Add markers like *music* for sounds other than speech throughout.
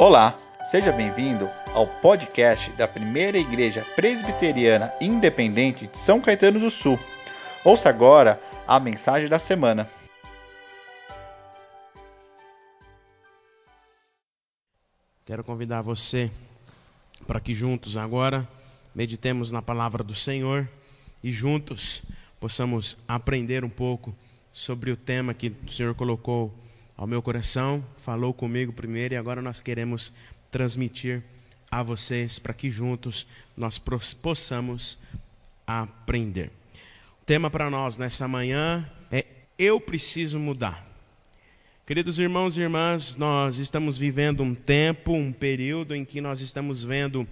Olá, seja bem-vindo ao podcast da Primeira Igreja Presbiteriana Independente de São Caetano do Sul. Ouça agora a mensagem da semana. Quero convidar você para que juntos agora meditemos na palavra do Senhor e juntos possamos aprender um pouco sobre o tema que o Senhor colocou ao meu coração, falou comigo primeiro e agora nós queremos transmitir a vocês para que juntos nós possamos aprender. O tema para nós nessa manhã é Eu preciso mudar. Queridos irmãos e irmãs, nós estamos vivendo um tempo, um período em que nós estamos vendo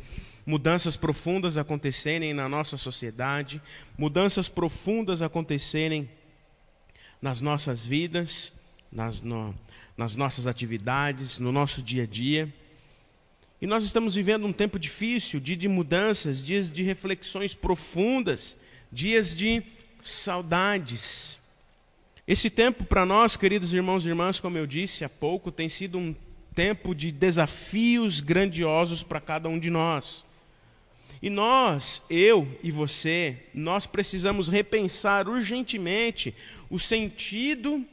mudanças profundas acontecerem na nossa sociedade, mudanças profundas acontecerem nas nossas vidas, nas, no, nas nossas atividades, no nosso dia a dia. E nós estamos vivendo um tempo difícil, dia de mudanças, dias de reflexões profundas, dias de saudades. Esse tempo para nós, queridos irmãos e irmãs, como eu disse há pouco, tem sido um tempo de desafios grandiosos para cada um de nós. E nós, eu e você, nós precisamos repensar urgentemente o sentido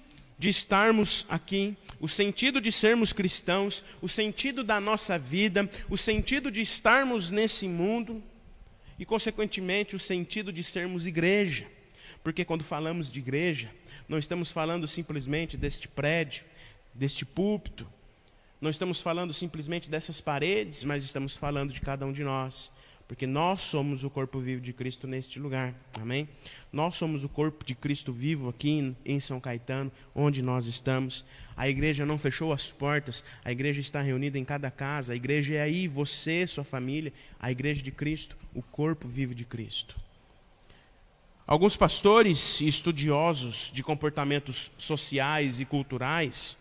de estarmos aqui, o sentido de sermos cristãos, o sentido da nossa vida, o sentido de estarmos nesse mundo e, consequentemente, o sentido de sermos igreja. Porque quando falamos de igreja, não estamos falando simplesmente deste prédio, deste púlpito, não estamos falando simplesmente dessas paredes, mas estamos falando de cada um de nós porque nós somos o corpo vivo de Cristo neste lugar. Amém? Nós somos o corpo de Cristo vivo aqui em São Caetano, onde nós estamos. A igreja não fechou as portas, a igreja está reunida em cada casa. A igreja é aí, você, sua família, a igreja de Cristo, o corpo vivo de Cristo. Alguns pastores e estudiosos de comportamentos sociais e culturais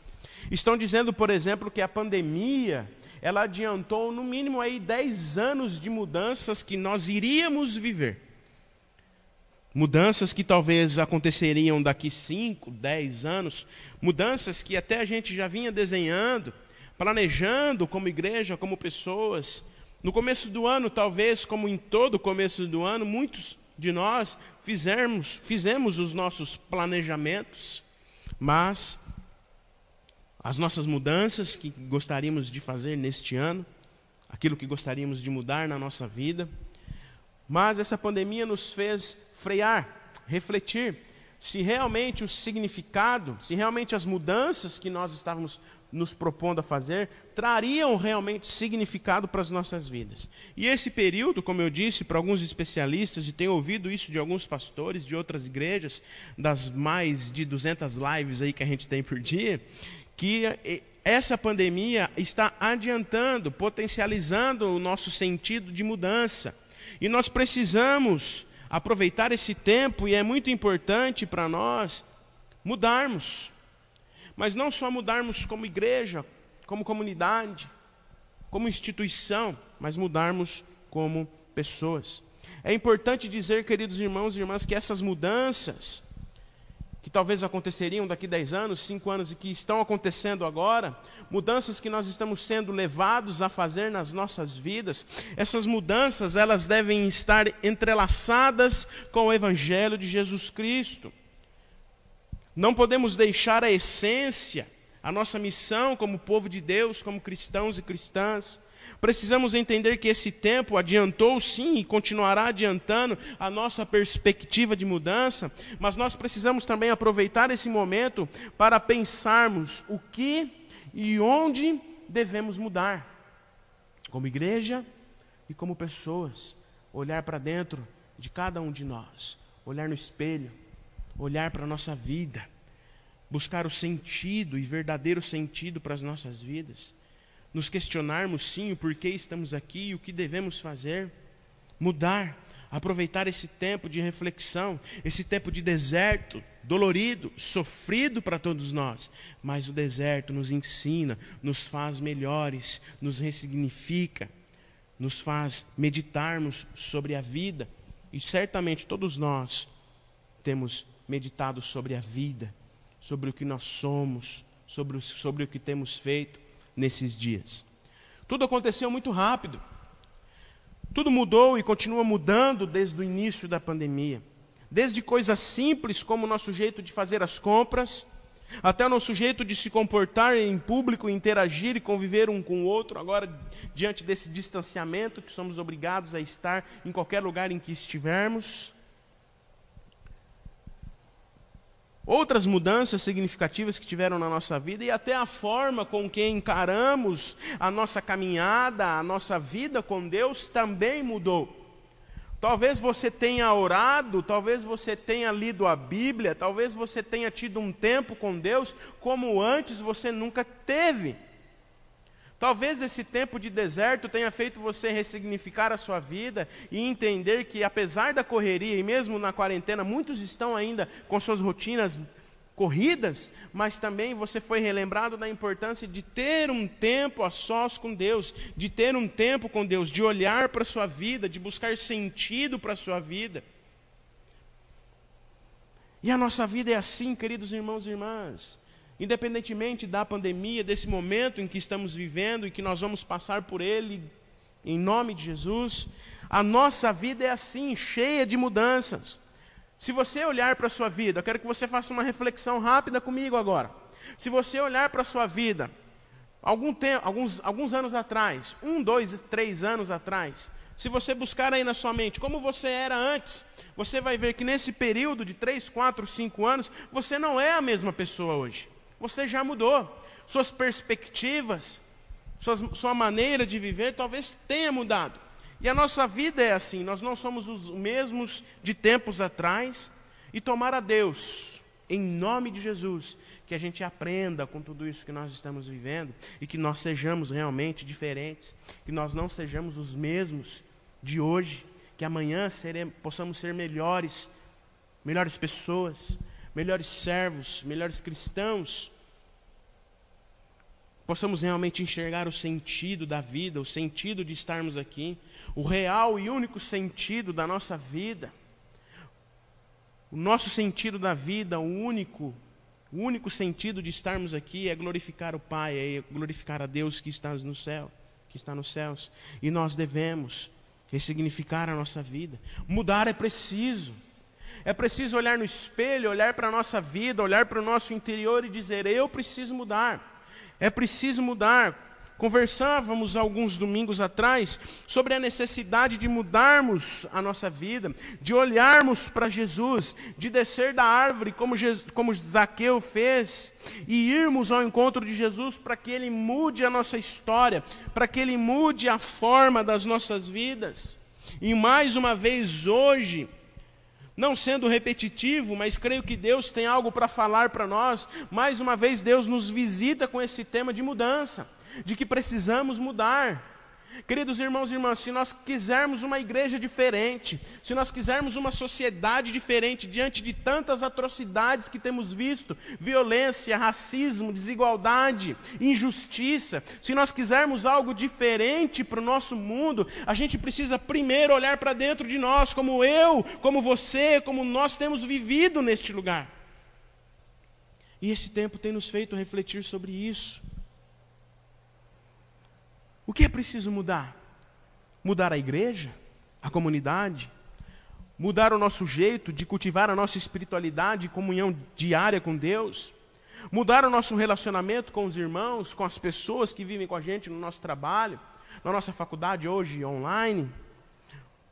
estão dizendo, por exemplo, que a pandemia ela adiantou no mínimo aí 10 anos de mudanças que nós iríamos viver. Mudanças que talvez aconteceriam daqui 5, 10 anos, mudanças que até a gente já vinha desenhando, planejando como igreja, como pessoas. No começo do ano, talvez, como em todo começo do ano, muitos de nós fizemos, fizemos os nossos planejamentos, mas as nossas mudanças que gostaríamos de fazer neste ano, aquilo que gostaríamos de mudar na nossa vida. Mas essa pandemia nos fez frear, refletir se realmente o significado, se realmente as mudanças que nós estávamos nos propondo a fazer trariam realmente significado para as nossas vidas. E esse período, como eu disse para alguns especialistas, e tenho ouvido isso de alguns pastores de outras igrejas, das mais de 200 lives aí que a gente tem por dia, que essa pandemia está adiantando, potencializando o nosso sentido de mudança. E nós precisamos aproveitar esse tempo, e é muito importante para nós mudarmos. Mas não só mudarmos como igreja, como comunidade, como instituição, mas mudarmos como pessoas. É importante dizer, queridos irmãos e irmãs, que essas mudanças, que talvez aconteceriam daqui 10 anos, 5 anos e que estão acontecendo agora, mudanças que nós estamos sendo levados a fazer nas nossas vidas, essas mudanças elas devem estar entrelaçadas com o evangelho de Jesus Cristo. Não podemos deixar a essência, a nossa missão como povo de Deus, como cristãos e cristãs, Precisamos entender que esse tempo adiantou sim e continuará adiantando a nossa perspectiva de mudança, mas nós precisamos também aproveitar esse momento para pensarmos o que e onde devemos mudar, como igreja e como pessoas, olhar para dentro de cada um de nós, olhar no espelho, olhar para a nossa vida, buscar o sentido e verdadeiro sentido para as nossas vidas nos questionarmos sim o porquê estamos aqui e o que devemos fazer, mudar, aproveitar esse tempo de reflexão, esse tempo de deserto, dolorido, sofrido para todos nós, mas o deserto nos ensina, nos faz melhores, nos ressignifica, nos faz meditarmos sobre a vida, e certamente todos nós temos meditado sobre a vida, sobre o que nós somos, sobre o, sobre o que temos feito, nesses dias. Tudo aconteceu muito rápido. Tudo mudou e continua mudando desde o início da pandemia. Desde coisas simples como o nosso jeito de fazer as compras, até o nosso jeito de se comportar em público, interagir e conviver um com o outro, agora diante desse distanciamento que somos obrigados a estar em qualquer lugar em que estivermos. Outras mudanças significativas que tiveram na nossa vida e até a forma com que encaramos a nossa caminhada, a nossa vida com Deus também mudou. Talvez você tenha orado, talvez você tenha lido a Bíblia, talvez você tenha tido um tempo com Deus como antes você nunca teve. Talvez esse tempo de deserto tenha feito você ressignificar a sua vida e entender que, apesar da correria e mesmo na quarentena, muitos estão ainda com suas rotinas corridas, mas também você foi relembrado da importância de ter um tempo a sós com Deus, de ter um tempo com Deus, de olhar para a sua vida, de buscar sentido para a sua vida. E a nossa vida é assim, queridos irmãos e irmãs. Independentemente da pandemia, desse momento em que estamos vivendo e que nós vamos passar por ele, em nome de Jesus, a nossa vida é assim, cheia de mudanças. Se você olhar para a sua vida, eu quero que você faça uma reflexão rápida comigo agora. Se você olhar para a sua vida, algum tempo, alguns, alguns anos atrás, um, dois, três anos atrás, se você buscar aí na sua mente como você era antes, você vai ver que nesse período de três, quatro, cinco anos, você não é a mesma pessoa hoje. Você já mudou. Suas perspectivas, suas, sua maneira de viver talvez tenha mudado. E a nossa vida é assim, nós não somos os mesmos de tempos atrás. E tomar a Deus, em nome de Jesus, que a gente aprenda com tudo isso que nós estamos vivendo e que nós sejamos realmente diferentes, que nós não sejamos os mesmos de hoje, que amanhã possamos ser melhores, melhores pessoas, melhores servos, melhores cristãos, possamos realmente enxergar o sentido da vida, o sentido de estarmos aqui, o real e único sentido da nossa vida. O nosso sentido da vida, o único, o único sentido de estarmos aqui é glorificar o Pai, é glorificar a Deus que está no céu, que está nos céus. E nós devemos ressignificar a nossa vida. Mudar é preciso. É preciso olhar no espelho, olhar para a nossa vida, olhar para o nosso interior e dizer: eu preciso mudar. É preciso mudar. Conversávamos alguns domingos atrás sobre a necessidade de mudarmos a nossa vida, de olharmos para Jesus, de descer da árvore como, Jesus, como Zaqueu fez e irmos ao encontro de Jesus para que ele mude a nossa história, para que ele mude a forma das nossas vidas. E mais uma vez hoje, não sendo repetitivo, mas creio que Deus tem algo para falar para nós. Mais uma vez, Deus nos visita com esse tema de mudança, de que precisamos mudar. Queridos irmãos e irmãs, se nós quisermos uma igreja diferente, se nós quisermos uma sociedade diferente diante de tantas atrocidades que temos visto violência, racismo, desigualdade, injustiça se nós quisermos algo diferente para o nosso mundo, a gente precisa primeiro olhar para dentro de nós, como eu, como você, como nós temos vivido neste lugar. E esse tempo tem nos feito refletir sobre isso. O que é preciso mudar? Mudar a igreja, a comunidade, mudar o nosso jeito de cultivar a nossa espiritualidade e comunhão diária com Deus, mudar o nosso relacionamento com os irmãos, com as pessoas que vivem com a gente no nosso trabalho, na nossa faculdade hoje online,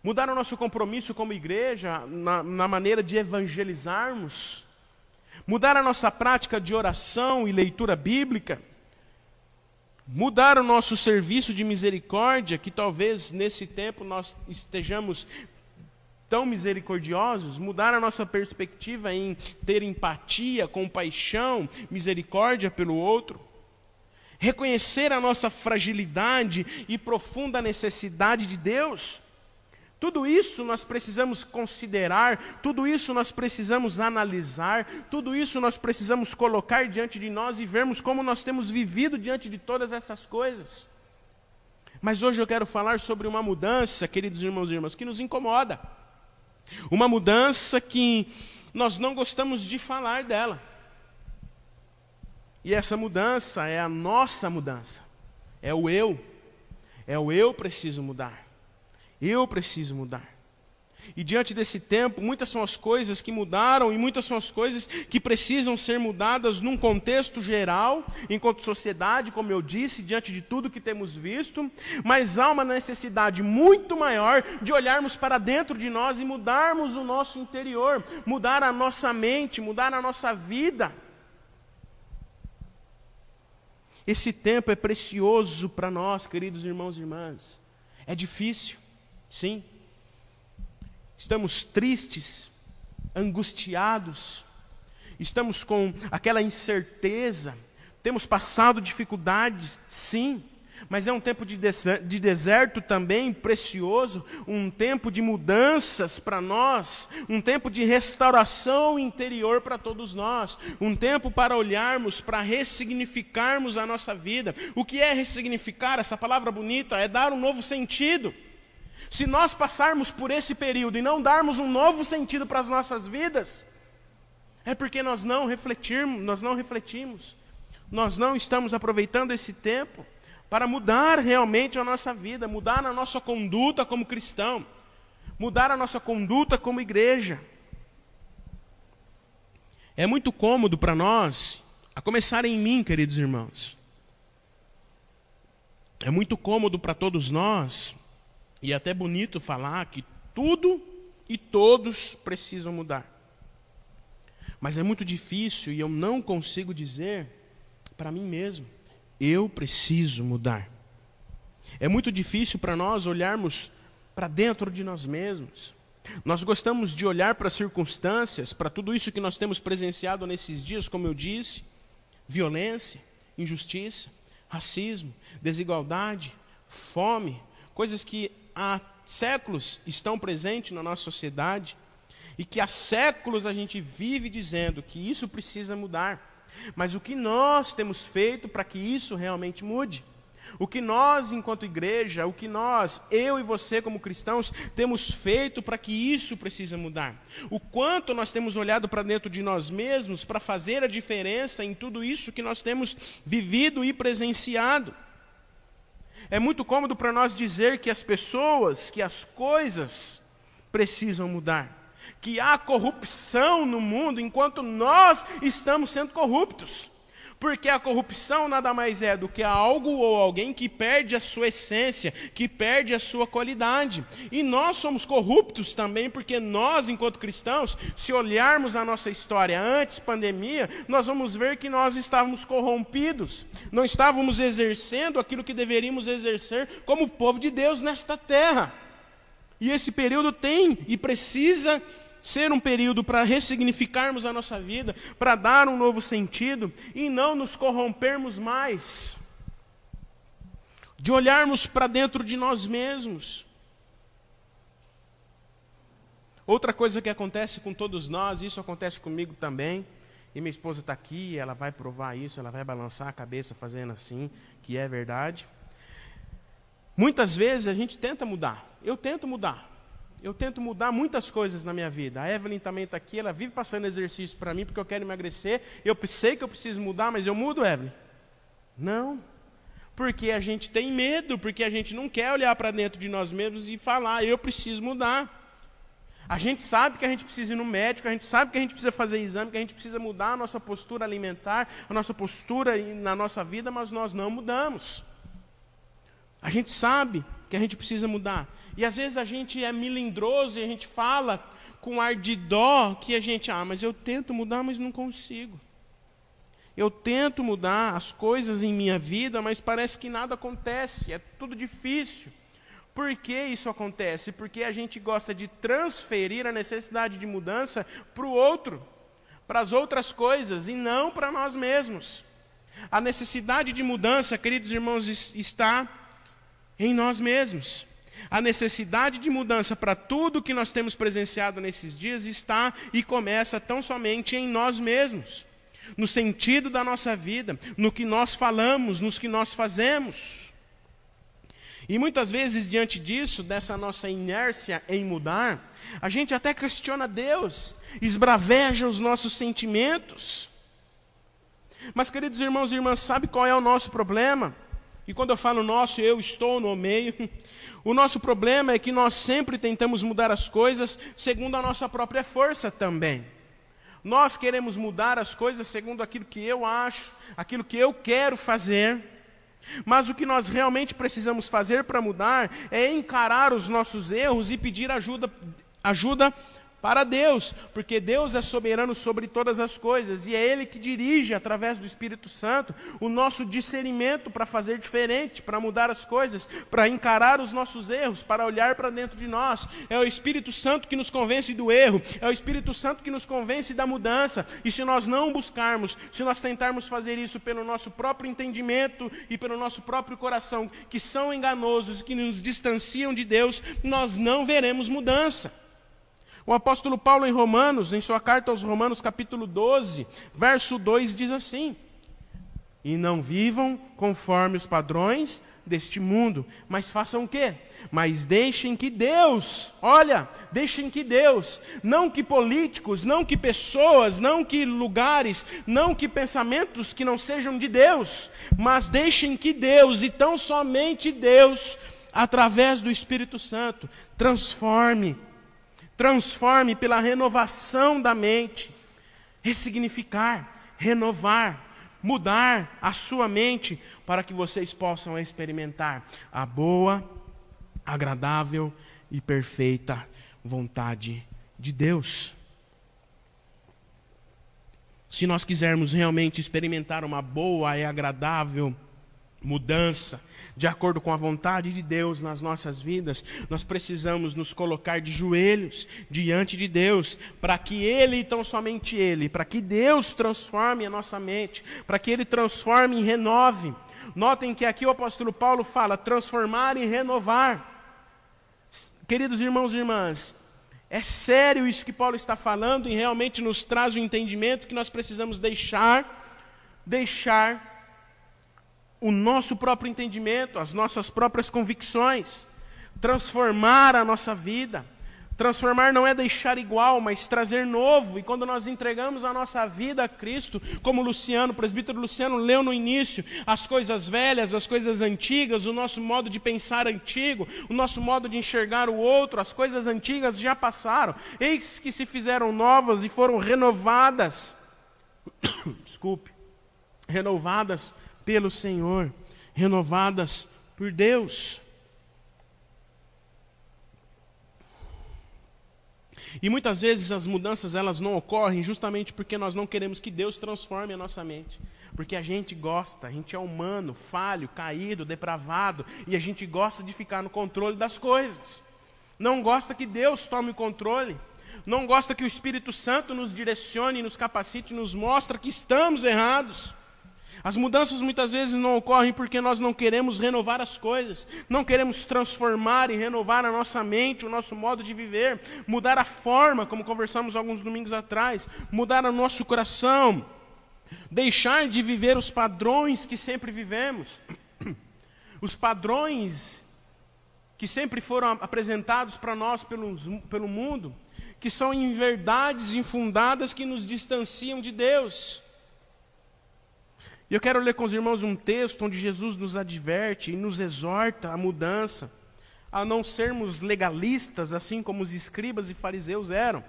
mudar o nosso compromisso como igreja na, na maneira de evangelizarmos, mudar a nossa prática de oração e leitura bíblica, mudar o nosso serviço de misericórdia, que talvez nesse tempo nós estejamos tão misericordiosos, mudar a nossa perspectiva em ter empatia, compaixão, misericórdia pelo outro, reconhecer a nossa fragilidade e profunda necessidade de Deus. Tudo isso nós precisamos considerar, tudo isso nós precisamos analisar, tudo isso nós precisamos colocar diante de nós e vermos como nós temos vivido diante de todas essas coisas. Mas hoje eu quero falar sobre uma mudança, queridos irmãos e irmãs, que nos incomoda. Uma mudança que nós não gostamos de falar dela. E essa mudança é a nossa mudança, é o eu. É o eu preciso mudar. Eu preciso mudar. E diante desse tempo, muitas são as coisas que mudaram e muitas são as coisas que precisam ser mudadas num contexto geral, enquanto sociedade, como eu disse, diante de tudo que temos visto, mas há uma necessidade muito maior de olharmos para dentro de nós e mudarmos o nosso interior, mudar a nossa mente, mudar a nossa vida. Esse tempo é precioso para nós, queridos irmãos e irmãs. É difícil, sim estamos tristes, angustiados, estamos com aquela incerteza, temos passado dificuldades, sim, mas é um tempo de deserto também precioso, um tempo de mudanças para nós, um tempo de restauração interior para todos nós, um tempo para olharmos, para ressignificarmos a nossa vida. O que é ressignificar? Essa palavra bonita é dar um novo sentido. Se nós passarmos por esse período e não darmos um novo sentido para as nossas vidas, é porque nós não refletimos, nós não refletimos. Nós não estamos aproveitando esse tempo para mudar realmente a nossa vida, mudar a nossa conduta como cristão, mudar a nossa conduta como igreja. É muito cômodo para nós, a começar em mim, queridos irmãos. É muito cômodo para todos nós e é até bonito falar que tudo e todos precisam mudar. Mas é muito difícil e eu não consigo dizer para mim mesmo: eu preciso mudar. É muito difícil para nós olharmos para dentro de nós mesmos. Nós gostamos de olhar para as circunstâncias, para tudo isso que nós temos presenciado nesses dias, como eu disse: violência, injustiça, racismo, desigualdade, fome, coisas que há séculos estão presentes na nossa sociedade e que há séculos a gente vive dizendo que isso precisa mudar. Mas o que nós temos feito para que isso realmente mude? O que nós, enquanto igreja, o que nós, eu e você como cristãos, temos feito para que isso precisa mudar? O quanto nós temos olhado para dentro de nós mesmos para fazer a diferença em tudo isso que nós temos vivido e presenciado? É muito cômodo para nós dizer que as pessoas, que as coisas precisam mudar. Que há corrupção no mundo enquanto nós estamos sendo corruptos. Porque a corrupção nada mais é do que algo ou alguém que perde a sua essência, que perde a sua qualidade. E nós somos corruptos também, porque nós, enquanto cristãos, se olharmos a nossa história antes pandemia, nós vamos ver que nós estávamos corrompidos, não estávamos exercendo aquilo que deveríamos exercer como povo de Deus nesta terra. E esse período tem e precisa ser um período para ressignificarmos a nossa vida, para dar um novo sentido e não nos corrompermos mais, de olharmos para dentro de nós mesmos. Outra coisa que acontece com todos nós, isso acontece comigo também, e minha esposa está aqui, ela vai provar isso, ela vai balançar a cabeça fazendo assim, que é verdade. Muitas vezes a gente tenta mudar, eu tento mudar, eu tento mudar muitas coisas na minha vida. A Evelyn também está aqui, ela vive passando exercício para mim porque eu quero emagrecer. Eu sei que eu preciso mudar, mas eu mudo, Evelyn? Não. Porque a gente tem medo, porque a gente não quer olhar para dentro de nós mesmos e falar, eu preciso mudar. A gente sabe que a gente precisa ir no médico, a gente sabe que a gente precisa fazer exame, que a gente precisa mudar a nossa postura alimentar, a nossa postura na nossa vida, mas nós não mudamos. A gente sabe que a gente precisa mudar. E às vezes a gente é milindroso e a gente fala com ar de dó que a gente, ah, mas eu tento mudar, mas não consigo. Eu tento mudar as coisas em minha vida, mas parece que nada acontece, é tudo difícil. Por que isso acontece? Porque a gente gosta de transferir a necessidade de mudança para o outro, para as outras coisas, e não para nós mesmos. A necessidade de mudança, queridos irmãos, está em nós mesmos. A necessidade de mudança para tudo que nós temos presenciado nesses dias está e começa tão somente em nós mesmos, no sentido da nossa vida, no que nós falamos, nos que nós fazemos. E muitas vezes, diante disso, dessa nossa inércia em mudar, a gente até questiona Deus, esbraveja os nossos sentimentos. Mas, queridos irmãos e irmãs, sabe qual é o nosso problema? E quando eu falo nosso, eu estou no meio. O nosso problema é que nós sempre tentamos mudar as coisas segundo a nossa própria força também. Nós queremos mudar as coisas segundo aquilo que eu acho, aquilo que eu quero fazer. Mas o que nós realmente precisamos fazer para mudar é encarar os nossos erros e pedir ajuda, ajuda para Deus, porque Deus é soberano sobre todas as coisas e é Ele que dirige, através do Espírito Santo, o nosso discernimento para fazer diferente, para mudar as coisas, para encarar os nossos erros, para olhar para dentro de nós. É o Espírito Santo que nos convence do erro, é o Espírito Santo que nos convence da mudança, e se nós não buscarmos, se nós tentarmos fazer isso pelo nosso próprio entendimento e pelo nosso próprio coração, que são enganosos que nos distanciam de Deus, nós não veremos mudança. O apóstolo Paulo, em Romanos, em sua carta aos Romanos, capítulo 12, verso 2, diz assim: E não vivam conforme os padrões deste mundo, mas façam o quê? Mas deixem que Deus, olha, deixem que Deus, não que políticos, não que pessoas, não que lugares, não que pensamentos que não sejam de Deus, mas deixem que Deus, e tão somente Deus, através do Espírito Santo, transforme transforme pela renovação da mente, ressignificar, renovar, mudar a sua mente para que vocês possam experimentar a boa, agradável e perfeita vontade de Deus. Se nós quisermos realmente experimentar uma boa e agradável mudança, de acordo com a vontade de Deus nas nossas vidas, nós precisamos nos colocar de joelhos diante de Deus, para que Ele, e tão somente Ele, para que Deus transforme a nossa mente, para que Ele transforme e renove. Notem que aqui o apóstolo Paulo fala transformar e renovar. Queridos irmãos e irmãs, é sério isso que Paulo está falando e realmente nos traz o entendimento que nós precisamos deixar, deixar o nosso próprio entendimento, as nossas próprias convicções, transformar a nossa vida. Transformar não é deixar igual, mas trazer novo. E quando nós entregamos a nossa vida a Cristo, como Luciano, o presbítero Luciano leu no início, as coisas velhas, as coisas antigas, o nosso modo de pensar antigo, o nosso modo de enxergar o outro, as coisas antigas já passaram. Eis que se fizeram novas e foram renovadas. *coughs* Desculpe. Renovadas pelo Senhor, renovadas por Deus. E muitas vezes as mudanças elas não ocorrem justamente porque nós não queremos que Deus transforme a nossa mente. Porque a gente gosta, a gente é humano, falho, caído, depravado, e a gente gosta de ficar no controle das coisas. Não gosta que Deus tome o controle. Não gosta que o Espírito Santo nos direcione, nos capacite, nos mostre que estamos errados. As mudanças muitas vezes não ocorrem porque nós não queremos renovar as coisas, não queremos transformar e renovar a nossa mente, o nosso modo de viver, mudar a forma, como conversamos alguns domingos atrás, mudar o nosso coração, deixar de viver os padrões que sempre vivemos, *clears throat* os padrões que sempre foram apresentados para nós pelo, mundo, que são em verdades infundadas que nos distanciam de Deus. E eu quero ler com os irmãos um texto onde Jesus nos adverte e nos exorta à mudança, a não sermos legalistas, assim como os escribas e fariseus eram.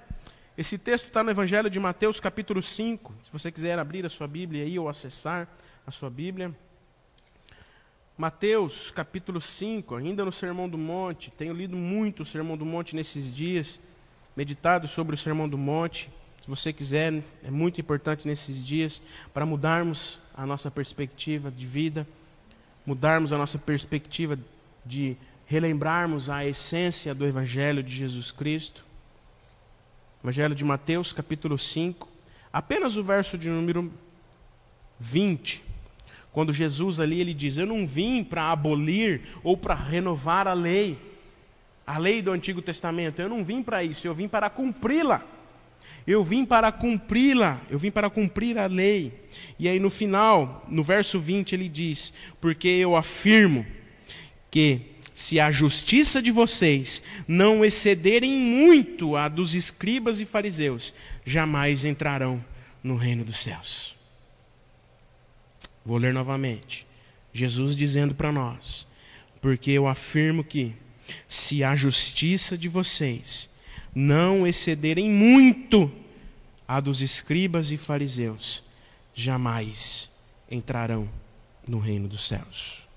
Esse texto está no Evangelho de Mateus, capítulo 5. Se você quiser abrir a sua Bíblia aí ou acessar a sua Bíblia. Mateus, capítulo 5, ainda no Sermão do Monte. Tenho lido muito o Sermão do Monte nesses dias, meditado sobre o Sermão do Monte. Se você quiser, é muito importante nesses dias para mudarmos a nossa perspectiva de vida, mudarmos a nossa perspectiva de relembrarmos a essência do Evangelho de Jesus Cristo. Evangelho de Mateus, capítulo 5, apenas o verso de número 20. Quando Jesus ali ele diz: "Eu não vim para abolir ou para renovar a lei, a lei do Antigo Testamento. Eu não vim para isso, eu vim para cumpri-la." Eu vim para cumpri-la, eu vim para cumprir a lei. E aí no final, no verso 20, ele diz: Porque eu afirmo que se a justiça de vocês não excederem muito a dos escribas e fariseus, jamais entrarão no reino dos céus. Vou ler novamente. Jesus dizendo para nós: Porque eu afirmo que, se a justiça de vocês não excederem muito a dos escribas e fariseus, jamais entrarão no reino dos céus.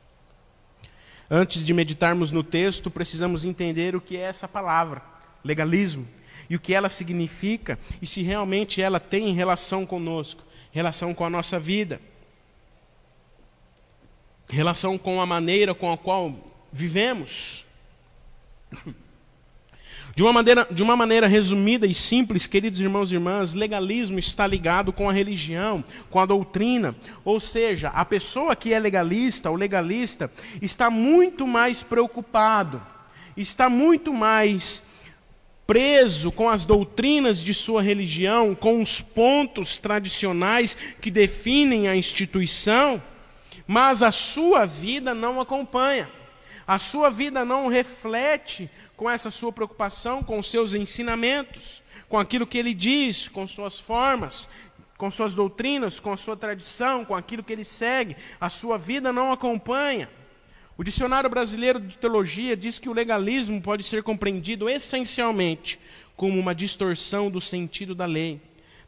Antes de meditarmos no texto, precisamos entender o que é essa palavra, legalismo, e o que ela significa e se realmente ela tem relação conosco, relação com a nossa vida, relação com a maneira com a qual vivemos. De uma, maneira, de uma maneira resumida e simples, queridos irmãos e irmãs, legalismo está ligado com a religião, com a doutrina. Ou seja, a pessoa que é legalista, o legalista, está muito mais preocupado, está muito mais preso com as doutrinas de sua religião, com os pontos tradicionais que definem a instituição, mas a sua vida não acompanha. A sua vida não reflete com essa sua preocupação com os seus ensinamentos, com aquilo que ele diz, com suas formas, com suas doutrinas, com a sua tradição, com aquilo que ele segue, a sua vida não acompanha. O Dicionário Brasileiro de Teologia diz que o legalismo pode ser compreendido essencialmente como uma distorção do sentido da lei,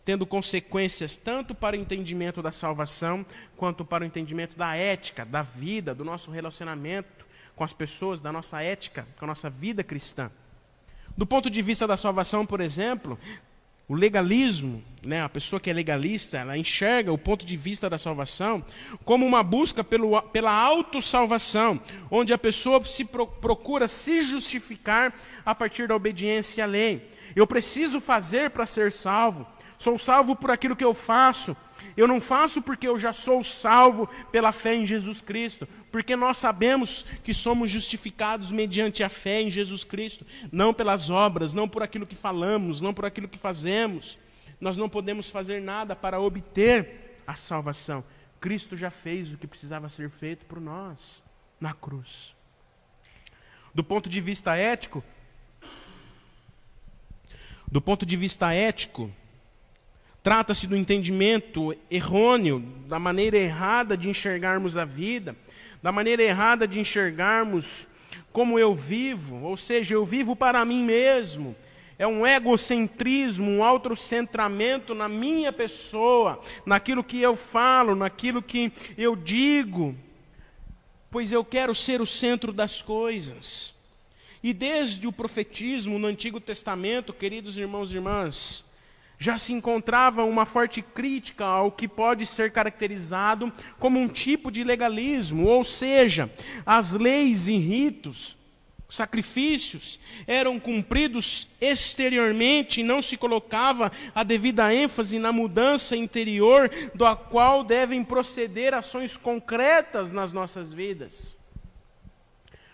tendo consequências tanto para o entendimento da salvação, quanto para o entendimento da ética, da vida, do nosso relacionamento com as pessoas, da nossa ética, com a nossa vida cristã. Do ponto de vista da salvação, por exemplo, o legalismo, né, a pessoa que é legalista, ela enxerga o ponto de vista da salvação como uma busca pelo, pela autossalvação, onde a pessoa se pro, procura se justificar a partir da obediência à lei. Eu preciso fazer para ser salvo. Sou salvo por aquilo que eu faço. Eu não faço porque eu já sou salvo pela fé em Jesus Cristo, porque nós sabemos que somos justificados mediante a fé em Jesus Cristo, não pelas obras, não por aquilo que falamos, não por aquilo que fazemos. Nós não podemos fazer nada para obter a salvação. Cristo já fez o que precisava ser feito por nós na cruz. Do ponto de vista ético, do ponto de vista ético, Trata-se do entendimento errôneo, da maneira errada de enxergarmos a vida, da maneira errada de enxergarmos como eu vivo, ou seja, eu vivo para mim mesmo. É um egocentrismo, um autocentramento na minha pessoa, naquilo que eu falo, naquilo que eu digo, pois eu quero ser o centro das coisas. E desde o profetismo no Antigo Testamento, queridos irmãos e irmãs, já se encontrava uma forte crítica ao que pode ser caracterizado como um tipo de legalismo, ou seja, as leis e ritos, sacrifícios eram cumpridos exteriormente e não se colocava a devida ênfase na mudança interior, do qual devem proceder ações concretas nas nossas vidas.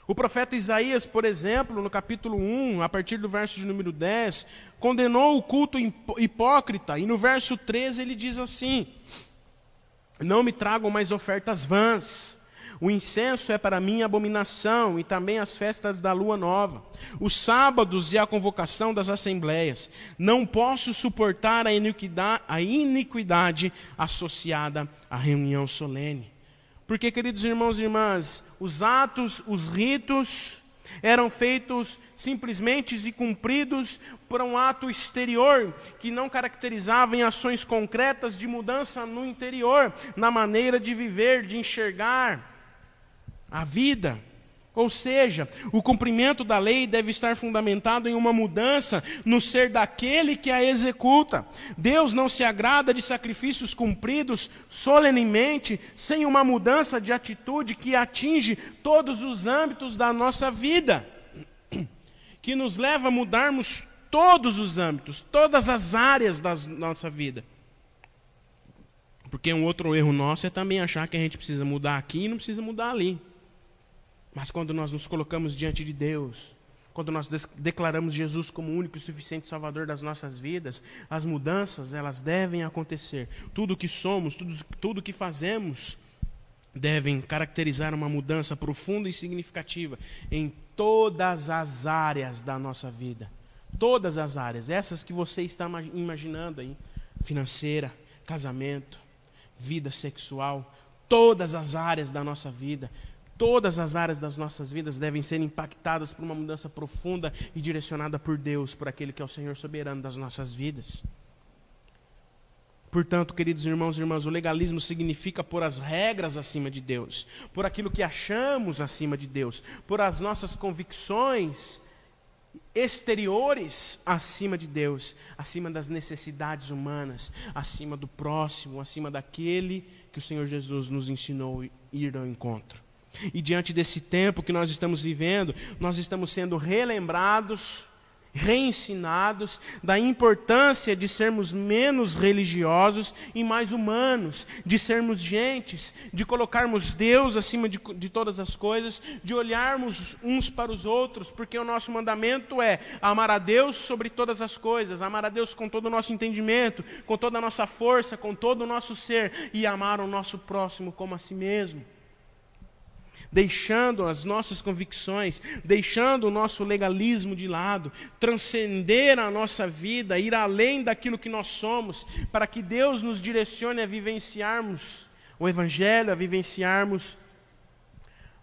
O profeta Isaías, por exemplo, no capítulo 1, a partir do verso de número 10, condenou o culto hipócrita, e no verso 13 ele diz assim: Não me tragam mais ofertas vãs. O incenso é para mim abominação, e também as festas da lua nova, os sábados e a convocação das assembleias. Não posso suportar a iniquidade, a iniquidade associada à reunião solene. Porque, queridos irmãos e irmãs, os atos, os ritos eram feitos simplesmente e cumpridos por um ato exterior que não caracterizava em ações concretas de mudança no interior, na maneira de viver, de enxergar a vida. Ou seja, o cumprimento da lei deve estar fundamentado em uma mudança no ser daquele que a executa. Deus não se agrada de sacrifícios cumpridos solenemente, sem uma mudança de atitude que atinge todos os âmbitos da nossa vida, *clears throat* que nos leva a mudarmos todos os âmbitos, todas as áreas da nossa vida. Porque um outro erro nosso é também achar que a gente precisa mudar aqui e não precisa mudar ali. Mas quando nós nos colocamos diante de Deus, quando nós declaramos Jesus como o único e suficiente Salvador das nossas vidas, as mudanças elas devem acontecer. Tudo o que somos, tudo, tudo o que fazemos, devem caracterizar uma mudança profunda e significativa em todas as áreas da nossa vida. Todas as áreas, essas que você está imaginando aí: financeira, casamento, vida sexual, todas as áreas da nossa vida. Todas as áreas das nossas vidas devem ser impactadas por uma mudança profunda e direcionada por Deus, por aquele que é o Senhor soberano das nossas vidas. Portanto, queridos irmãos e irmãs, o legalismo significa pôr as regras acima de Deus, por aquilo que achamos acima de Deus, por as nossas convicções exteriores acima de Deus, acima das necessidades humanas, acima do próximo, acima daquele que o Senhor Jesus nos ensinou ir ao encontro. E diante desse tempo que nós estamos vivendo, nós estamos sendo relembrados, reensinados da importância de sermos menos religiosos e mais humanos, de sermos gentes, de colocarmos Deus acima de, de todas as coisas, de olharmos uns para os outros, porque o nosso mandamento é amar a Deus sobre todas as coisas, amar a Deus com todo o nosso entendimento, com toda a nossa força, com todo o nosso ser e amar o nosso próximo como a si mesmo deixando as nossas convicções, deixando o nosso legalismo de lado, transcender a nossa vida, ir além daquilo que nós somos, para que Deus nos direcione a vivenciarmos o Evangelho, a vivenciarmos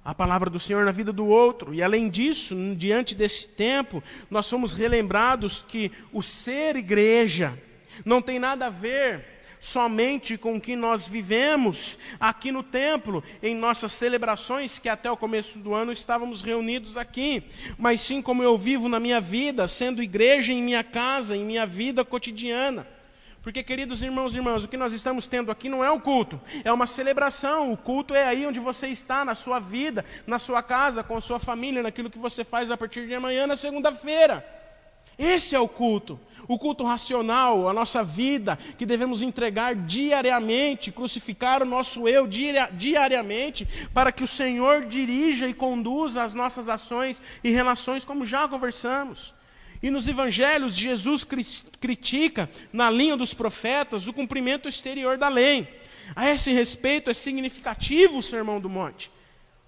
a palavra do Senhor na vida do outro. E além disso, diante desse tempo, nós somos relembrados que o ser igreja não tem nada a ver somente com o que nós vivemos aqui no templo, em nossas celebrações, que até o começo do ano estávamos reunidos aqui, mas sim como eu vivo na minha vida, sendo igreja em minha casa, em minha vida cotidiana. Porque, queridos irmãos e irmãs, o que nós estamos tendo aqui não é um culto, é uma celebração. O culto é aí onde você está, na sua vida, na sua casa, com a sua família, naquilo que você faz a partir de amanhã, na segunda-feira. Esse é o culto. O culto racional, a nossa vida, que devemos entregar diariamente, crucificar o nosso eu diariamente, para que o Senhor dirija e conduza as nossas ações e relações, como já conversamos. E nos evangelhos, Jesus critica, na linha dos profetas, o cumprimento exterior da lei. A esse respeito, é significativo o Sermão do Monte.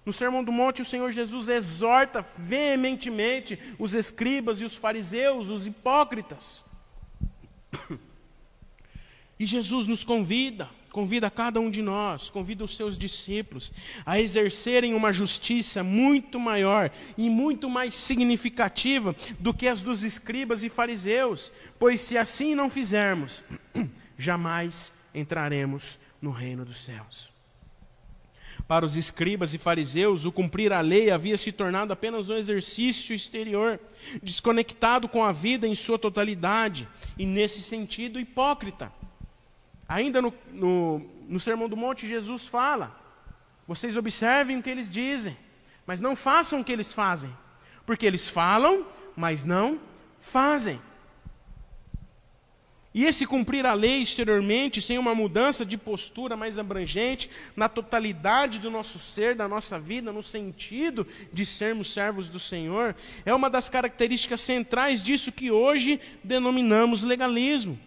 No Sermão do Monte, o Senhor Jesus exorta veementemente os escribas e os fariseus, os hipócritas. E Jesus nos convida, convida cada um de nós, convida os seus discípulos a exercerem uma justiça muito maior e muito mais significativa do que as dos escribas e fariseus, pois se assim não fizermos, *clears throat* jamais entraremos no reino dos céus. Para os escribas e fariseus, o cumprir a lei havia se tornado apenas um exercício exterior, desconectado com a vida em sua totalidade, e nesse sentido, hipócrita. Ainda no, no, no Sermão do Monte, Jesus fala: vocês observem o que eles dizem, mas não façam o que eles fazem, porque eles falam, mas não fazem. E esse cumprir a lei exteriormente, sem uma mudança de postura mais abrangente, na totalidade do nosso ser, da nossa vida, no sentido de sermos servos do Senhor, é uma das características centrais disso que hoje denominamos legalismo.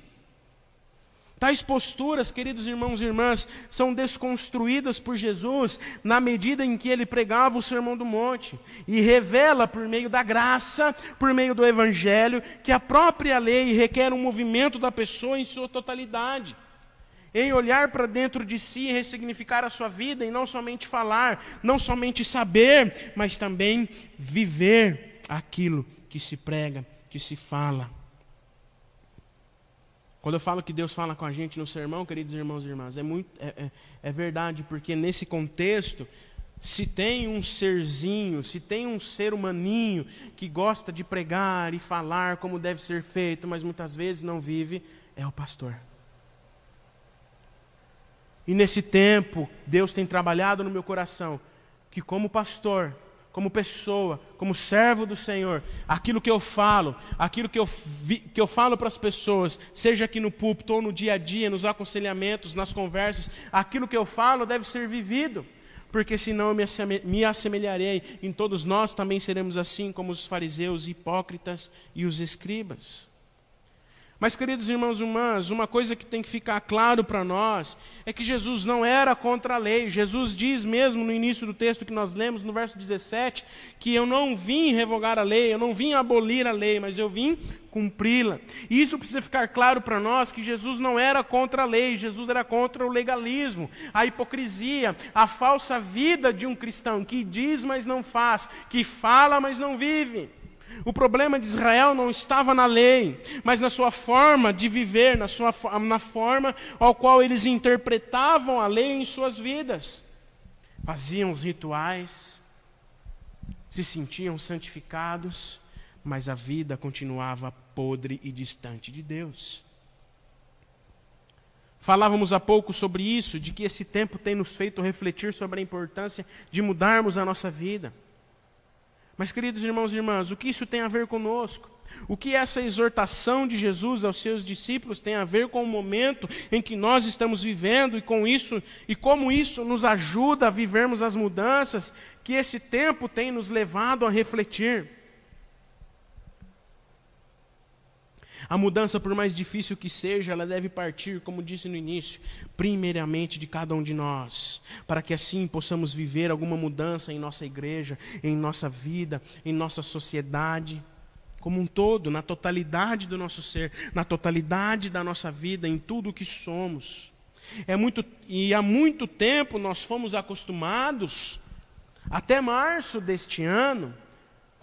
Tais posturas, queridos irmãos e irmãs, são desconstruídas por Jesus na medida em que ele pregava o Sermão do Monte e revela por meio da graça, por meio do Evangelho, que a própria lei requer um movimento da pessoa em sua totalidade. Em olhar para dentro de si e ressignificar a sua vida, e não somente falar, não somente saber, mas também viver aquilo que se prega, que se fala. Quando eu falo que Deus fala com a gente no sermão, queridos irmãos e irmãs, é, muito, é, é, é verdade, porque nesse contexto, se tem um serzinho, se tem um ser humaninho que gosta de pregar e falar como deve ser feito, mas muitas vezes não vive, é o pastor. E nesse tempo, Deus tem trabalhado no meu coração que, como pastor, como pessoa, como servo do Senhor, aquilo que eu falo, aquilo que eu, vi, que eu falo para as pessoas, seja aqui no púlpito ou no dia a dia, nos aconselhamentos, nas conversas, aquilo que eu falo deve ser vivido, porque senão eu me assemelharei, em todos nós também seremos assim como os fariseus, hipócritas e os escribas. Mas, queridos irmãos e irmãs, uma coisa que tem que ficar claro para nós é que Jesus não era contra a lei. Jesus diz mesmo no início do texto que nós lemos, no verso 17, que eu não vim revogar a lei, eu não vim abolir a lei, mas eu vim cumpri-la. Isso precisa ficar claro para nós que Jesus não era contra a lei, Jesus era contra o legalismo, a hipocrisia, a falsa vida de um cristão que diz, mas não faz, que fala, mas não vive. O problema de Israel não estava na lei, mas na sua forma de viver, na, sua, na forma ao qual eles interpretavam a lei em suas vidas. Faziam os rituais, se sentiam santificados, mas a vida continuava podre e distante de Deus. Falávamos há pouco sobre isso, de que esse tempo tem nos feito refletir sobre a importância de mudarmos a nossa vida. Mas, queridos irmãos e irmãs, o que isso tem a ver conosco? O que essa exortação de Jesus aos seus discípulos tem a ver com o momento em que nós estamos vivendo e com isso e como isso nos ajuda a vivermos as mudanças que esse tempo tem nos levado a refletir? A mudança, por mais difícil que seja, ela deve partir, como disse no início, primeiramente de cada um de nós, para que assim possamos viver alguma mudança em nossa igreja, em nossa vida, em nossa sociedade, como um todo, na totalidade do nosso ser, na totalidade da nossa vida, em tudo o que somos. É muito e há muito tempo nós fomos acostumados até março deste ano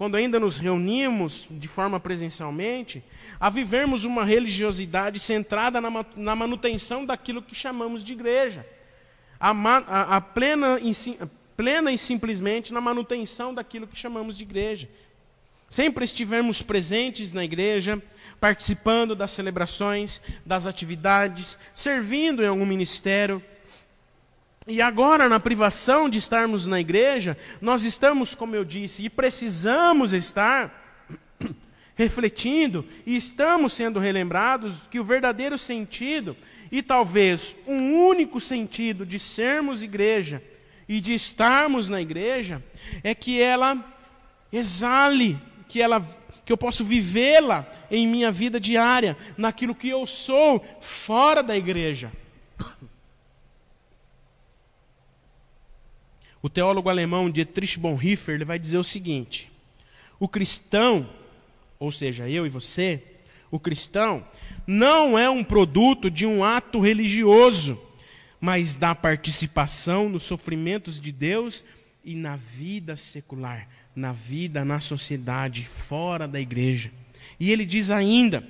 quando ainda nos reunimos de forma presencialmente, a vivermos uma religiosidade centrada na, manutenção daquilo que chamamos de igreja. A, a, a plena, plena e simplesmente na manutenção daquilo que chamamos de igreja. Sempre estivemos presentes na igreja, participando das celebrações, das atividades, servindo em algum ministério, e agora, na privação de estarmos na igreja, nós estamos, como eu disse, e precisamos estar *clears throat* refletindo e estamos sendo relembrados que o verdadeiro sentido e talvez um único sentido de sermos igreja e de estarmos na igreja é que ela exale, que ela que eu posso vivê-la em minha vida diária, naquilo que eu sou fora da igreja. O teólogo alemão Dietrich Bonhoeffer ele vai dizer o seguinte: o cristão, ou seja, eu e você, o cristão não é um produto de um ato religioso, mas da participação nos sofrimentos de Deus e na vida secular, na vida na sociedade, fora da igreja. E ele diz ainda: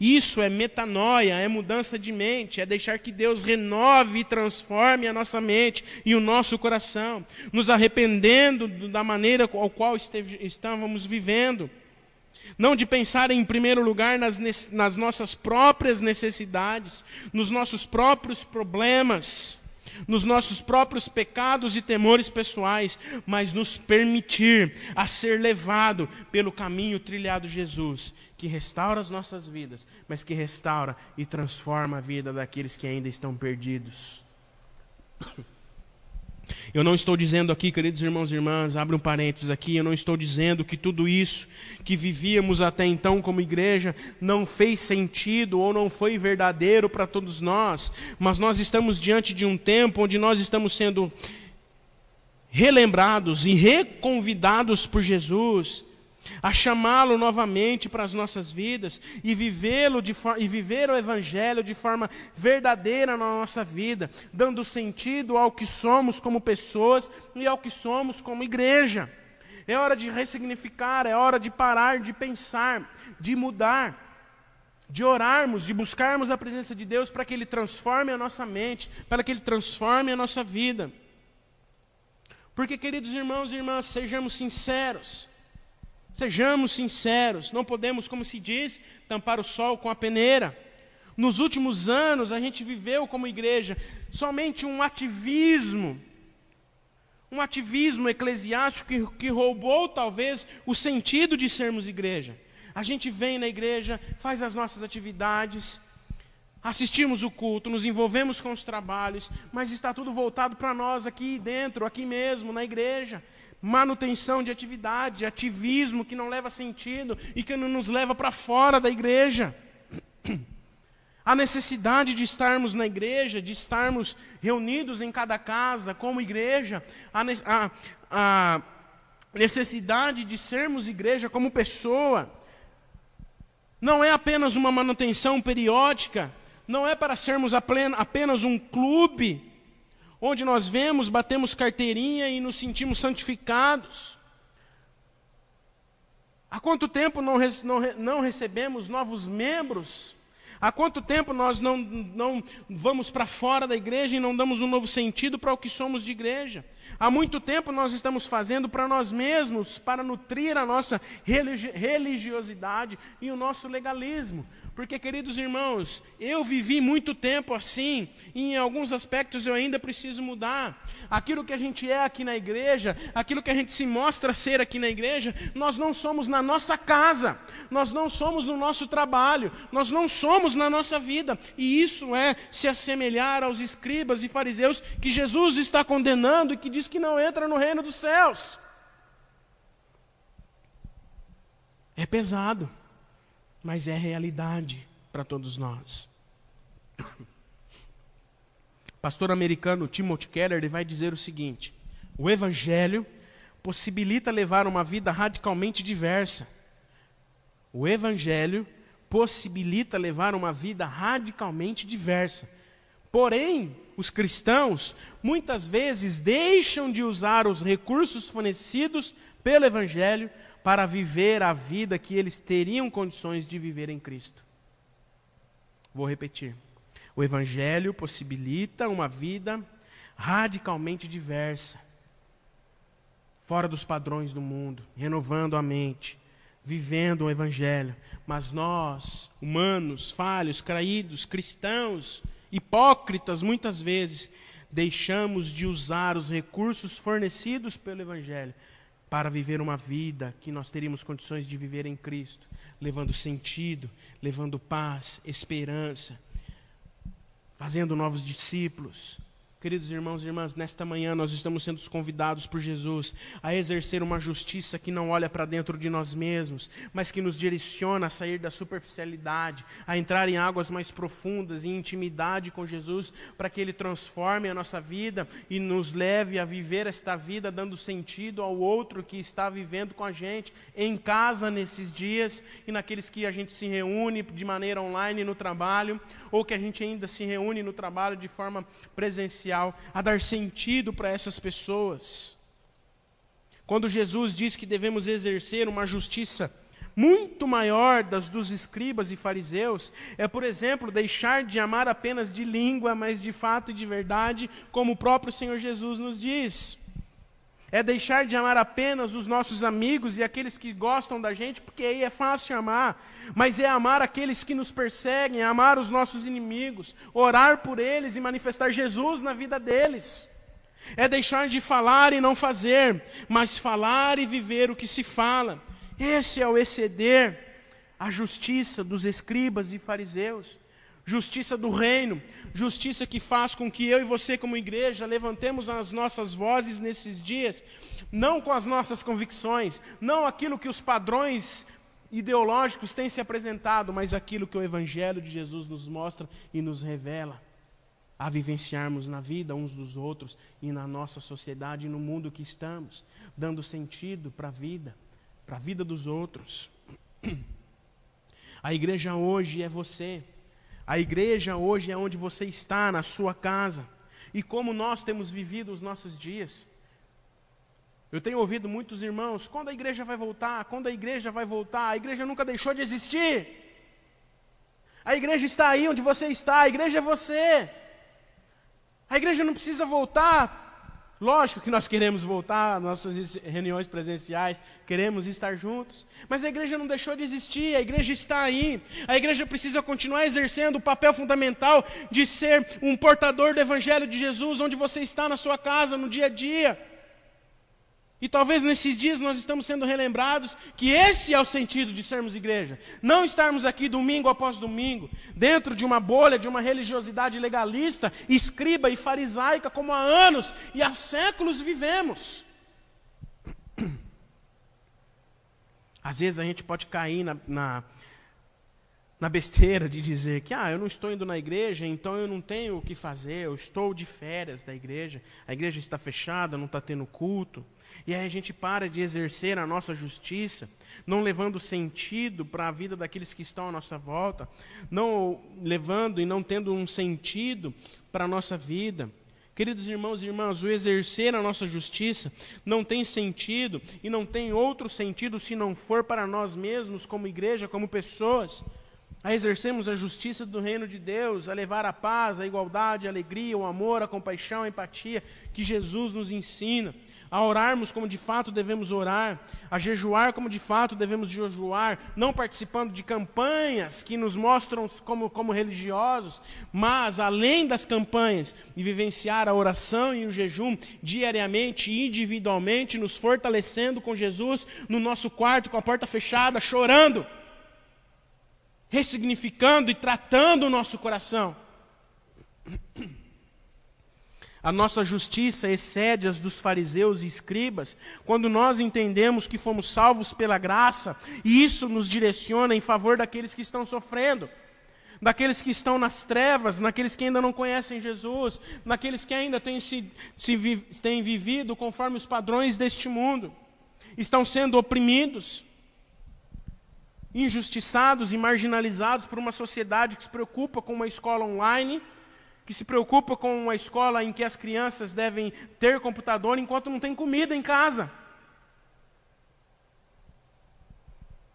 isso é metanoia, é mudança de mente, é deixar que Deus renove e transforme a nossa mente e o nosso coração, nos arrependendo da maneira ao qual estávamos vivendo. Não de pensar em primeiro lugar nas, nas nossas próprias necessidades, nos nossos próprios problemas, nos nossos próprios pecados e temores pessoais, mas nos permitir a ser levado pelo caminho trilhado Jesus que restaura as nossas vidas, mas que restaura e transforma a vida daqueles que ainda estão perdidos. Eu não estou dizendo aqui, queridos irmãos e irmãs, abre um parênteses aqui, eu não estou dizendo que tudo isso que vivíamos até então como igreja não fez sentido ou não foi verdadeiro para todos nós, mas nós estamos diante de um tempo onde nós estamos sendo relembrados e reconvidados por Jesus a chamá-lo novamente para as nossas vidas e vivê-lo e viver o evangelho de forma verdadeira na nossa vida, dando sentido ao que somos como pessoas e ao que somos como igreja. É hora de ressignificar, é hora de parar de pensar, de mudar, de orarmos, de buscarmos a presença de Deus para que ele transforme a nossa mente, para que ele transforme a nossa vida. Porque, queridos irmãos e irmãs, sejamos sinceros. Sejamos sinceros, não podemos, como se diz, tampar o sol com a peneira. Nos últimos anos, a gente viveu como igreja somente um ativismo, um ativismo eclesiástico que, que roubou talvez o sentido de sermos igreja. A gente vem na igreja, faz as nossas atividades, assistimos o culto, nos envolvemos com os trabalhos, mas está tudo voltado para nós aqui dentro, aqui mesmo, na igreja manutenção de atividade, ativismo que não leva sentido e que não nos leva para fora da igreja. a necessidade de estarmos na igreja, de estarmos reunidos em cada casa como igreja, a, a, a necessidade de sermos igreja como pessoa. Não é apenas uma manutenção periódica, não é para sermos apenas um clube, onde nós vemos, batemos carteirinha e nos sentimos santificados. Há quanto tempo não, não, não recebemos novos membros? Há quanto tempo nós não, não vamos para fora da igreja e não damos um novo sentido para o que somos de igreja? Há muito tempo nós estamos fazendo para nós mesmos, para nutrir a nossa religiosidade e o nosso legalismo. Porque, queridos irmãos, eu vivi muito tempo assim, e em alguns aspectos eu ainda preciso mudar. Aquilo que a gente é aqui na igreja, aquilo que a gente se mostra ser aqui na igreja, nós não somos na nossa casa, nós não somos no nosso trabalho, nós não somos na nossa vida. E isso é se assemelhar aos escribas e fariseus que Jesus está condenando e que diz que não entra no reino dos céus. É pesado mas é realidade para todos nós. Pastor americano Timothy Keller ele vai dizer o seguinte: o evangelho possibilita levar uma vida radicalmente diversa. O evangelho possibilita levar uma vida radicalmente diversa. Porém, os cristãos muitas vezes deixam de usar os recursos fornecidos pelo evangelho para viver a vida que eles teriam condições de viver em Cristo. Vou repetir. O Evangelho possibilita uma vida radicalmente diversa, fora dos padrões do mundo, renovando a mente, vivendo o Evangelho. Mas nós, humanos, falhos, caídos, cristãos, hipócritas, muitas vezes, deixamos de usar os recursos fornecidos pelo Evangelho para viver uma vida que nós teríamos condições de viver em Cristo, levando sentido, levando paz, esperança, fazendo novos discípulos, Queridos irmãos e irmãs, nesta manhã nós estamos sendo convidados por Jesus a exercer uma justiça que não olha para dentro de nós mesmos, mas que nos direciona a sair da superficialidade, a entrar em águas mais profundas, em intimidade com Jesus, para que Ele transforme a nossa vida e nos leve a viver esta vida dando sentido ao outro que está vivendo com a gente em casa nesses dias e naqueles que a gente se reúne de maneira online no trabalho, ou que a gente ainda se reúne no trabalho de forma presencial, a dar sentido para essas pessoas. Quando Jesus diz que devemos exercer uma justiça muito maior das dos escribas e fariseus, é, por exemplo, deixar de amar apenas de língua, mas de fato e de verdade, como o próprio Senhor Jesus nos diz. É deixar de amar apenas os nossos amigos e aqueles que gostam da gente, porque aí é fácil amar, mas é amar aqueles que nos perseguem, amar os nossos inimigos, orar por eles e manifestar Jesus na vida deles. É deixar de falar e não fazer, mas falar e viver o que se fala. Esse é o exceder a justiça dos escribas e fariseus justiça do reino, justiça que faz com que eu e você, como igreja, levantemos as nossas vozes nesses dias, não com as nossas convicções, não aquilo que os padrões ideológicos têm se apresentado, mas aquilo que o Evangelho de Jesus nos mostra e nos revela, a vivenciarmos na vida uns dos outros e na nossa sociedade e no mundo que estamos, dando sentido para a vida, para a vida dos outros. *clears throat* A igreja hoje é você. A igreja hoje é onde você está, na sua casa. E como nós temos vivido os nossos dias. Eu tenho ouvido muitos irmãos: quando a igreja vai voltar? Quando a igreja vai voltar? A igreja nunca deixou de existir. A igreja está aí onde você está, a igreja é você. A igreja não precisa voltar Lógico que nós queremos voltar às nossas reuniões presenciais, queremos estar juntos, mas a igreja não deixou de existir, a igreja está aí. A igreja precisa continuar exercendo o papel fundamental de ser um portador do Evangelho de Jesus, onde você está na sua casa, no dia a dia. E talvez nesses dias nós estamos sendo relembrados que esse é o sentido de sermos igreja. Não estarmos aqui domingo após domingo, dentro de uma bolha, de uma religiosidade legalista, escriba e farisaica, como há anos e há séculos vivemos. *clears throat* Às vezes a gente pode cair na, na, na besteira de dizer que ah, eu não estou indo na igreja, então eu não tenho o que fazer, eu estou de férias da igreja, a igreja está fechada, não está tendo culto. E aí a gente para de exercer a nossa justiça, não levando sentido para a vida daqueles que estão à nossa volta, não levando e não tendo um sentido para a nossa vida. Queridos irmãos e irmãs, o exercer a nossa justiça não tem sentido e não tem outro sentido se não for para nós mesmos, como igreja, como pessoas a exercermos a justiça do reino de Deus, a levar a paz, a igualdade, a alegria, o amor, a compaixão, a empatia que Jesus nos ensina, a orarmos como de fato devemos orar, a jejuar como de fato devemos jejuar, não participando de campanhas que nos mostram como, como religiosos, mas além das campanhas, e vivenciar a oração e o jejum diariamente, individualmente, nos fortalecendo com Jesus no nosso quarto, com a porta fechada, chorando ressignificando e tratando o nosso coração. A nossa justiça excede as dos fariseus e escribas, quando nós entendemos que fomos salvos pela graça, e isso nos direciona em favor daqueles que estão sofrendo, daqueles que estão nas trevas, naqueles que ainda não conhecem Jesus, naqueles que ainda têm, se, se vi, têm vivido conforme os padrões deste mundo, estão sendo oprimidos, injustiçados e marginalizados por uma sociedade que se preocupa com uma escola online, que se preocupa com uma escola em que as crianças devem ter computador enquanto não tem comida em casa.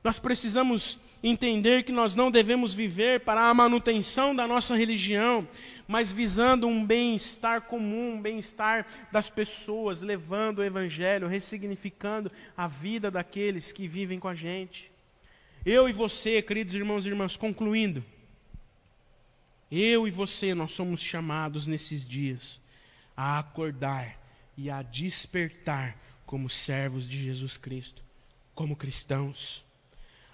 Nós precisamos entender que nós não devemos viver para a manutenção da nossa religião, mas visando um bem-estar comum, um bem-estar das pessoas, levando o Evangelho, ressignificando a vida daqueles que vivem com a gente. Eu e você, queridos irmãos e irmãs, concluindo, eu e você, nós somos chamados nesses dias a acordar e a despertar como servos de Jesus Cristo, como cristãos.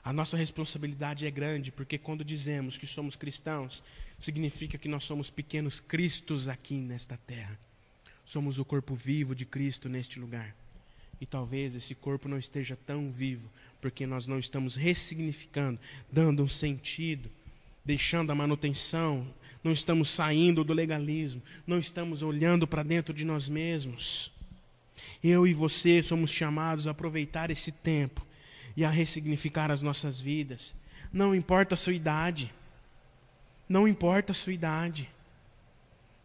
A nossa responsabilidade é grande, porque quando dizemos que somos cristãos, significa que nós somos pequenos cristos aqui nesta terra. Somos o corpo vivo de Cristo neste lugar. E talvez esse corpo não esteja tão vivo, porque nós não estamos ressignificando, dando um sentido, deixando a manutenção, não estamos saindo do legalismo, não estamos olhando para dentro de nós mesmos. Eu e você somos chamados a aproveitar esse tempo e a ressignificar as nossas vidas. Não importa a sua idade, não importa a sua idade.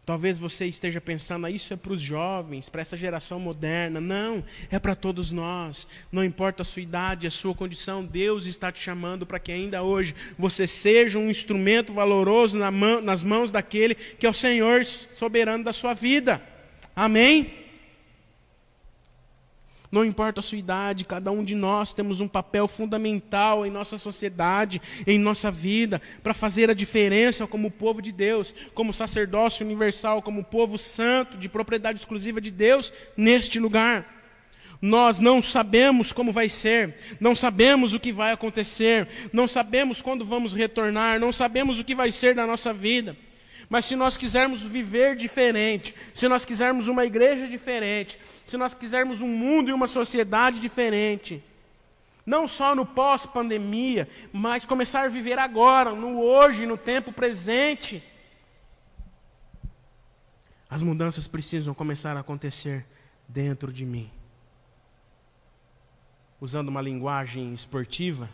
Talvez você esteja pensando, ah, isso é para os jovens, para essa geração moderna. Não, é para todos nós. Não importa a sua idade, a sua condição, Deus está te chamando para que ainda hoje você seja um instrumento valoroso nas mãos daquele que é o Senhor soberano da sua vida. Amém? Não importa a sua idade, cada um de nós temos um papel fundamental em nossa sociedade, em nossa vida, para fazer a diferença como povo de Deus, como sacerdócio universal, como povo santo, de propriedade exclusiva de Deus, neste lugar. Nós não sabemos como vai ser, não sabemos o que vai acontecer, não sabemos quando vamos retornar, não sabemos o que vai ser da nossa vida. Mas se nós quisermos viver diferente, se nós quisermos uma igreja diferente, se nós quisermos um mundo e uma sociedade diferente, não só no pós-pandemia, mas começar a viver agora, no hoje, no tempo presente, as mudanças precisam começar a acontecer dentro de mim. Usando uma linguagem esportiva,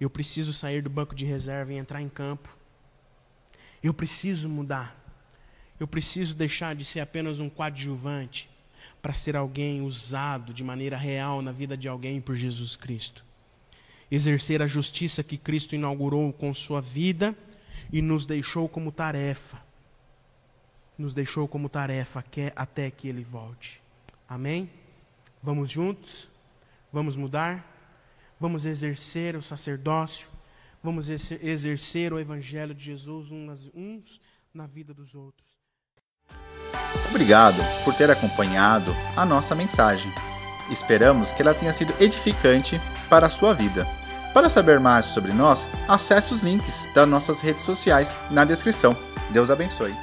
eu preciso sair do banco de reserva e entrar em campo. Eu preciso mudar. Eu preciso deixar de ser apenas um coadjuvante para ser alguém usado de maneira real na vida de alguém por Jesus Cristo. Exercer a justiça que Cristo inaugurou com sua vida e nos deixou como tarefa. Nos deixou como tarefa até que ele volte. Amém? Vamos juntos? Vamos mudar? Vamos exercer o sacerdócio vamos exercer o Evangelho de Jesus uns na vida dos outros. Obrigado por ter acompanhado a nossa mensagem. Esperamos que ela tenha sido edificante para a sua vida. Para saber mais sobre nós, acesse os links das nossas redes sociais na descrição. Deus abençoe.